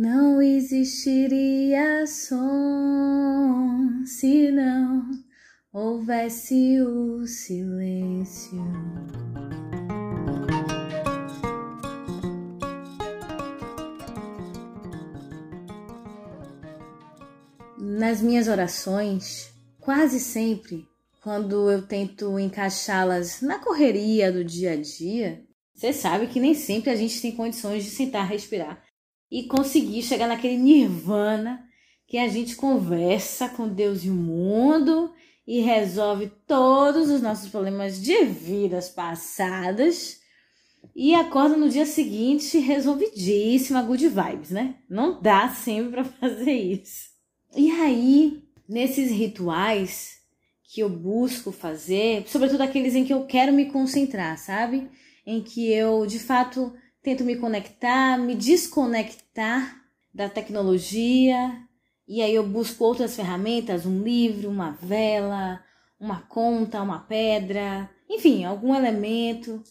Não existiria som se não houvesse o silêncio. Nas minhas orações, quase sempre, quando eu tento encaixá-las na correria do dia a dia, você sabe que nem sempre a gente tem condições de sentar, respirar e conseguir chegar naquele nirvana que a gente conversa com Deus e o mundo e resolve todos os nossos problemas de vidas passadas e acorda no dia seguinte resolvidíssima, good vibes, né? Não dá sempre para fazer isso. E aí, nesses rituais que eu busco fazer, sobretudo aqueles em que eu quero me concentrar, sabe? Em que eu de fato tento me conectar, me desconectar da tecnologia, e aí eu busco outras ferramentas, um livro, uma vela, uma conta, uma pedra, enfim, algum elemento.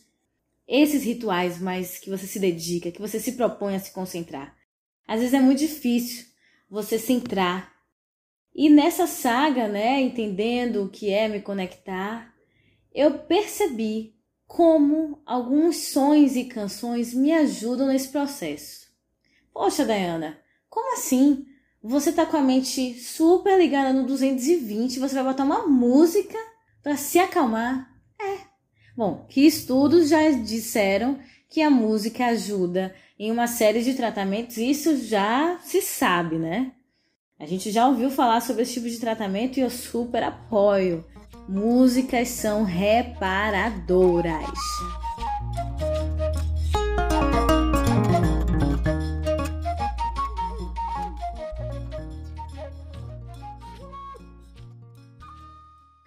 Esses rituais mais que você se dedica, que você se propõe a se concentrar. Às vezes é muito difícil você centrar. E nessa saga, né, entendendo o que é me conectar, eu percebi como alguns sons e canções me ajudam nesse processo. Poxa, Dayana, como assim? Você tá com a mente super ligada no 220, você vai botar uma música para se acalmar? É. Bom, que estudos já disseram que a música ajuda em uma série de tratamentos, isso já se sabe, né? A gente já ouviu falar sobre esse tipo de tratamento e eu super apoio. Músicas são reparadoras.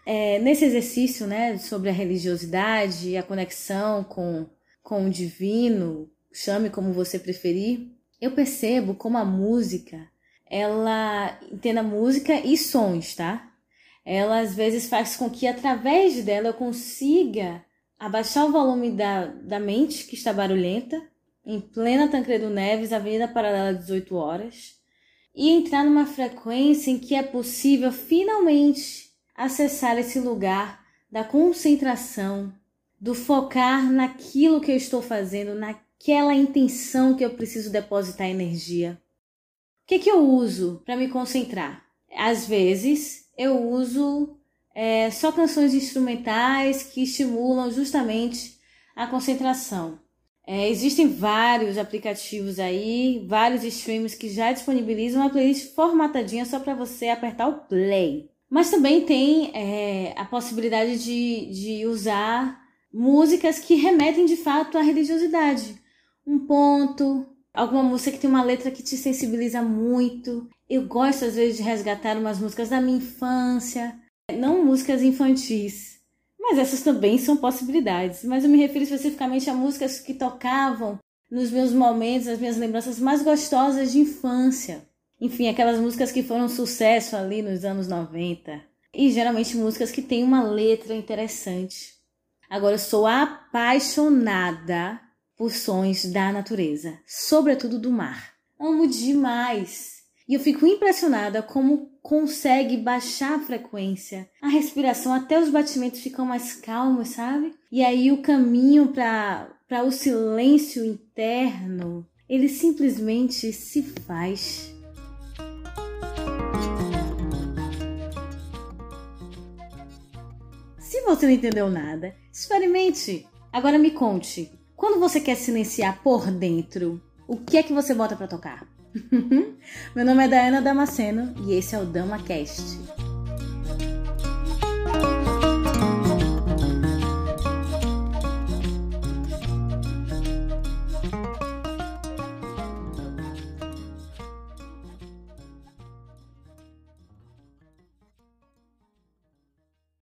É, nesse exercício né, sobre a religiosidade e a conexão com, com o divino, chame como você preferir, eu percebo como a música, ela entenda música e sons, tá? Ela às vezes faz com que através dela eu consiga abaixar o volume da, da mente que está barulhenta, em plena Tancredo Neves, Avenida Paralela 18 horas, e entrar numa frequência em que é possível finalmente acessar esse lugar da concentração, do focar naquilo que eu estou fazendo, naquela intenção que eu preciso depositar energia. O que, que eu uso para me concentrar? Às vezes eu uso é, só canções instrumentais que estimulam justamente a concentração. É, existem vários aplicativos aí, vários streams que já disponibilizam uma playlist formatadinha só para você apertar o play. Mas também tem é, a possibilidade de, de usar músicas que remetem de fato à religiosidade. Um ponto, alguma música que tem uma letra que te sensibiliza muito. Eu gosto às vezes de resgatar umas músicas da minha infância, não músicas infantis, mas essas também são possibilidades. Mas eu me refiro especificamente a músicas que tocavam nos meus momentos, as minhas lembranças mais gostosas de infância. Enfim, aquelas músicas que foram sucesso ali nos anos 90. E geralmente músicas que têm uma letra interessante. Agora, eu sou apaixonada por sons da natureza, sobretudo do mar. Amo demais. E eu fico impressionada como consegue baixar a frequência, a respiração, até os batimentos ficam mais calmos, sabe? E aí o caminho para o silêncio interno, ele simplesmente se faz. Se você não entendeu nada, experimente. Agora me conte, quando você quer silenciar por dentro, o que é que você bota para tocar? Meu nome é Diana Damasceno e esse é o DamaCast.